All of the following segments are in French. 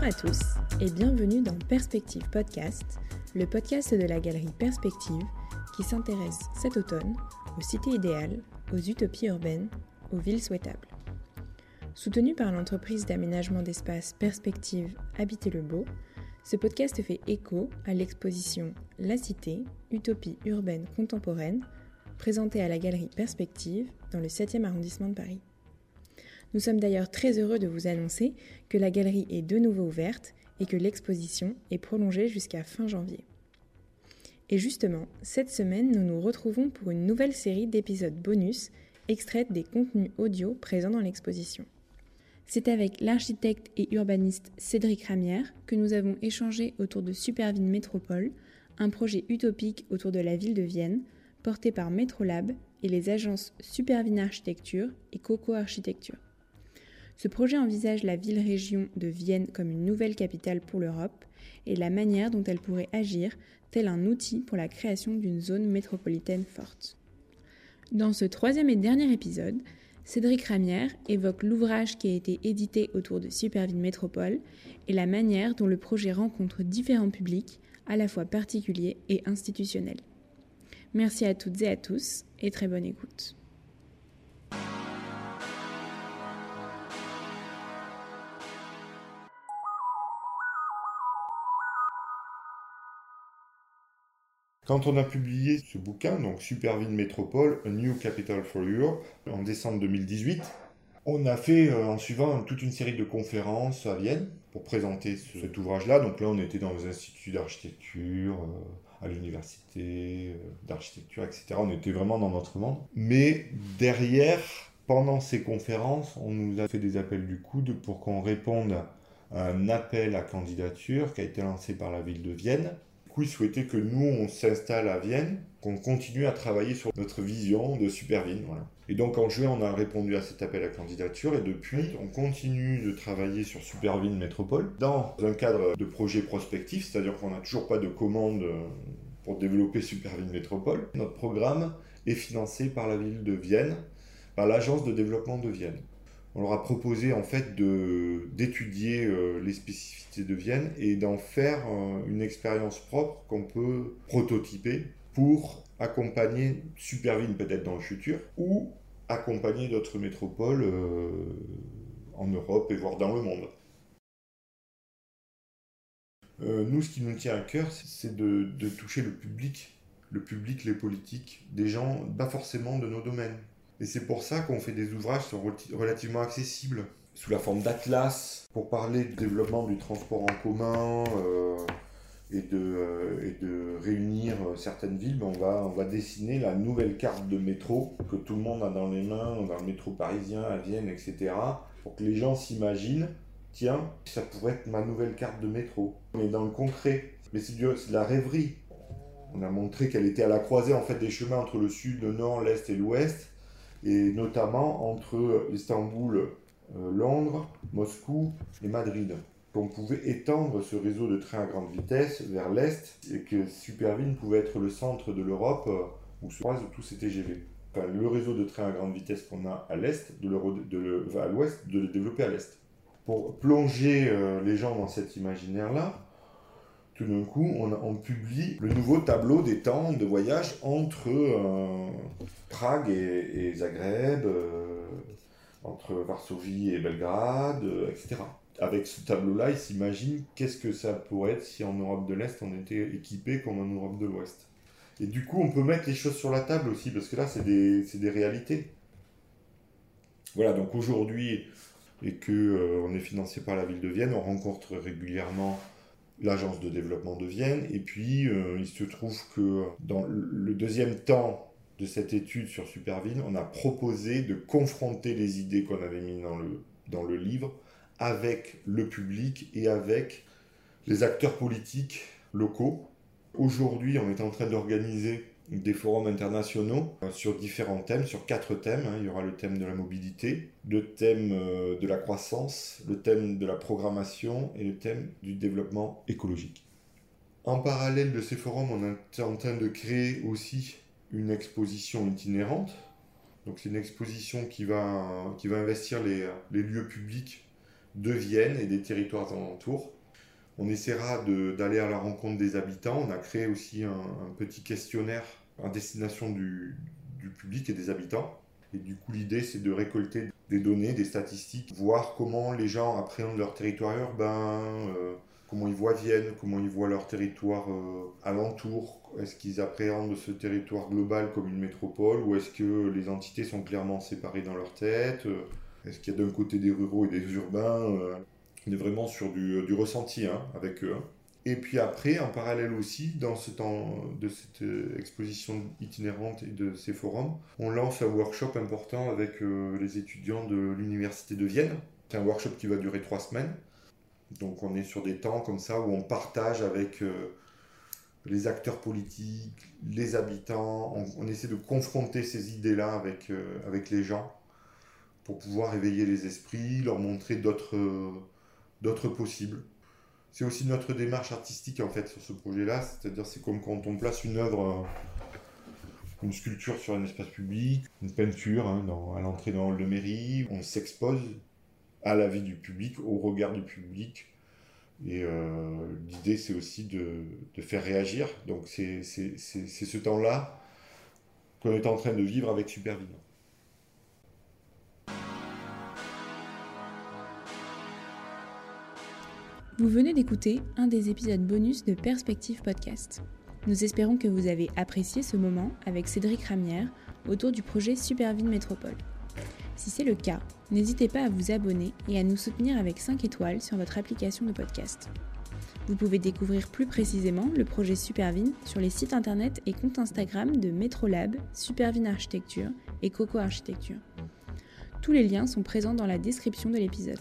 Bonjour à tous et bienvenue dans Perspective Podcast, le podcast de la galerie Perspective qui s'intéresse cet automne aux cités idéales, aux utopies urbaines, aux villes souhaitables. Soutenu par l'entreprise d'aménagement d'espace Perspective Habiter le Beau, ce podcast fait écho à l'exposition La Cité, utopie urbaine contemporaine, présentée à la galerie Perspective dans le 7e arrondissement de Paris. Nous sommes d'ailleurs très heureux de vous annoncer que la galerie est de nouveau ouverte et que l'exposition est prolongée jusqu'à fin janvier. Et justement, cette semaine, nous nous retrouvons pour une nouvelle série d'épisodes bonus extraits des contenus audio présents dans l'exposition. C'est avec l'architecte et urbaniste Cédric Ramière que nous avons échangé autour de Supervine Métropole, un projet utopique autour de la ville de Vienne, porté par Métrolab et les agences Supervine Architecture et Coco Architecture. Ce projet envisage la ville-région de Vienne comme une nouvelle capitale pour l'Europe et la manière dont elle pourrait agir tel un outil pour la création d'une zone métropolitaine forte. Dans ce troisième et dernier épisode, Cédric Ramière évoque l'ouvrage qui a été édité autour de Superville Métropole et la manière dont le projet rencontre différents publics, à la fois particuliers et institutionnels. Merci à toutes et à tous et très bonne écoute. Quand on a publié ce bouquin, donc Superville Métropole, A New Capital for Europe, en décembre 2018, on a fait euh, en suivant toute une série de conférences à Vienne pour présenter cet ouvrage-là. Donc là, on était dans les instituts d'architecture, euh, à l'université euh, d'architecture, etc. On était vraiment dans notre monde. Mais derrière, pendant ces conférences, on nous a fait des appels du coude pour qu'on réponde à un appel à candidature qui a été lancé par la ville de Vienne coup, il souhaitait que nous, on s'installe à Vienne, qu'on continue à travailler sur notre vision de Superville. Voilà. Et donc en juin, on a répondu à cet appel à candidature et depuis, on continue de travailler sur Superville Métropole dans un cadre de projet prospectif, c'est-à-dire qu'on n'a toujours pas de commande euh, pour développer Superville Métropole. Notre programme est financé par la ville de Vienne, par l'agence de développement de Vienne on leur a proposé en fait d'étudier euh, les spécificités de Vienne et d'en faire euh, une expérience propre qu'on peut prototyper pour accompagner Supervine peut-être dans le futur ou accompagner d'autres métropoles euh, en Europe et voire dans le monde. nous, ce qui nous tient à cœur, c'est de, de toucher le public, le public, les politiques, des gens pas forcément de nos domaines. Et c'est pour ça qu'on fait des ouvrages qui sont relativement accessibles, sous la forme d'atlas, pour parler du développement du transport en commun euh, et, de, euh, et de réunir euh, certaines villes. Ben, on, va, on va dessiner la nouvelle carte de métro que tout le monde a dans les mains, dans le métro parisien, à Vienne, etc. Pour que les gens s'imaginent, tiens, ça pourrait être ma nouvelle carte de métro. Mais dans le concret, mais c'est de la rêverie. On a montré qu'elle était à la croisée en fait des chemins entre le sud, le nord, l'est et l'ouest et notamment entre Istanbul, euh, Londres, Moscou et Madrid. Qu'on pouvait étendre ce réseau de trains à grande vitesse vers l'Est et que Supervine pouvait être le centre de l'Europe euh, où se croisent tous ces TGV. Enfin, le réseau de trains à grande vitesse qu'on a à l'Est, de, de à l'Ouest, de le développer à l'Est. Pour plonger euh, les gens dans cet imaginaire-là, tout d'un coup, on, publie le nouveau tableau des temps de voyage entre euh, Prague et, Zagreb, euh, entre Varsovie et Belgrade, euh, etc. Avec ce tableau-là, ils s'imaginent qu'est-ce que ça pourrait être si en Europe de l'Est on était équipé comme en Europe de l'Ouest. Et du coup, on peut mettre les choses sur la table aussi, parce que là, c'est des, des, réalités. Voilà, donc aujourd'hui, et que on est financé par la ville de Vienne, on rencontre régulièrement l'agence de développement de Vienne. Et puis, euh, il se trouve que dans le deuxième temps de cette étude sur Superville, on a proposé de confronter les idées qu'on avait mises dans le, dans le livre avec le public et avec les acteurs politiques locaux. Aujourd'hui, on est en train d'organiser des forums internationaux euh, sur différents thèmes, sur quatre thèmes. Hein. Il y aura le thème de la mobilité, le thème euh, de la croissance, le thème de la programmation et le thème du développement écologique. En parallèle de ces forums, on est en train de créer aussi une exposition itinérante. Donc c'est une exposition qui va, qui va investir les, les lieux publics de Vienne et des territoires alentours. On essaiera d'aller à la rencontre des habitants. On a créé aussi un, petit questionnaire à destination du, public et des habitants. Et du coup, l'idée, c'est de récolter des données, des statistiques, voir comment les gens appréhendent leur territoire urbain, euh, comment ils voient Vienne, comment ils voient leur territoire euh, alentour. Est-ce qu'ils appréhendent ce territoire global comme une métropole ou est-ce que les entités sont clairement séparées dans leur tête? Est-ce qu'il y a d'un côté des ruraux et des urbains euh, on est vraiment sur du, ressenti hein, avec eux. Hein. Et puis après, en parallèle aussi, dans ce temps de cette euh, exposition itinérante et de ces forums, on lance un workshop important avec euh, les étudiants de l'Université de Vienne. C'est un workshop qui va durer trois semaines. Donc on est sur des temps comme ça où on partage avec euh, les acteurs politiques, les habitants, on, essaie de confronter ces idées-là avec, avec les gens pour pouvoir éveiller les esprits, leur montrer d'autres d'autres possibles. C'est aussi notre démarche artistique en fait sur ce projet-là, c'est-à-dire c'est comme quand on place une œuvre, euh, une sculpture sur un espace public, une peinture hein, à l'entrée hall de mairie, on s'expose à la vie du public, au regard du public. Et euh, l'idée c'est aussi de, de, faire réagir. Donc c'est ce temps-là qu'on est en train de vivre avec Supervision. Vous venez d'écouter un des épisodes bonus de Perspective Podcast. Nous espérons que vous avez apprécié ce moment avec Cédric Ramière autour du projet Superville Métropole. Si c'est le cas, n'hésitez pas à vous abonner et à nous soutenir avec 5 étoiles sur votre application de podcast. Vous pouvez découvrir plus précisément le projet Supervine sur les sites internet et comptes Instagram de Metrolab, Supervine Architecture et Coco Architecture. Tous les liens sont présents dans la description de l'épisode.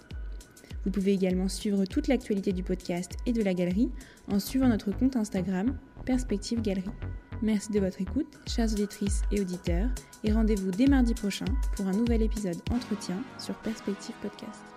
Vous pouvez également suivre toute l'actualité du podcast et de la galerie en suivant notre compte Instagram Perspective Galerie. Merci de votre écoute, chères auditrices et auditeurs, et rendez-vous dès mardi prochain pour un nouvel épisode entretien sur Perspective Podcast.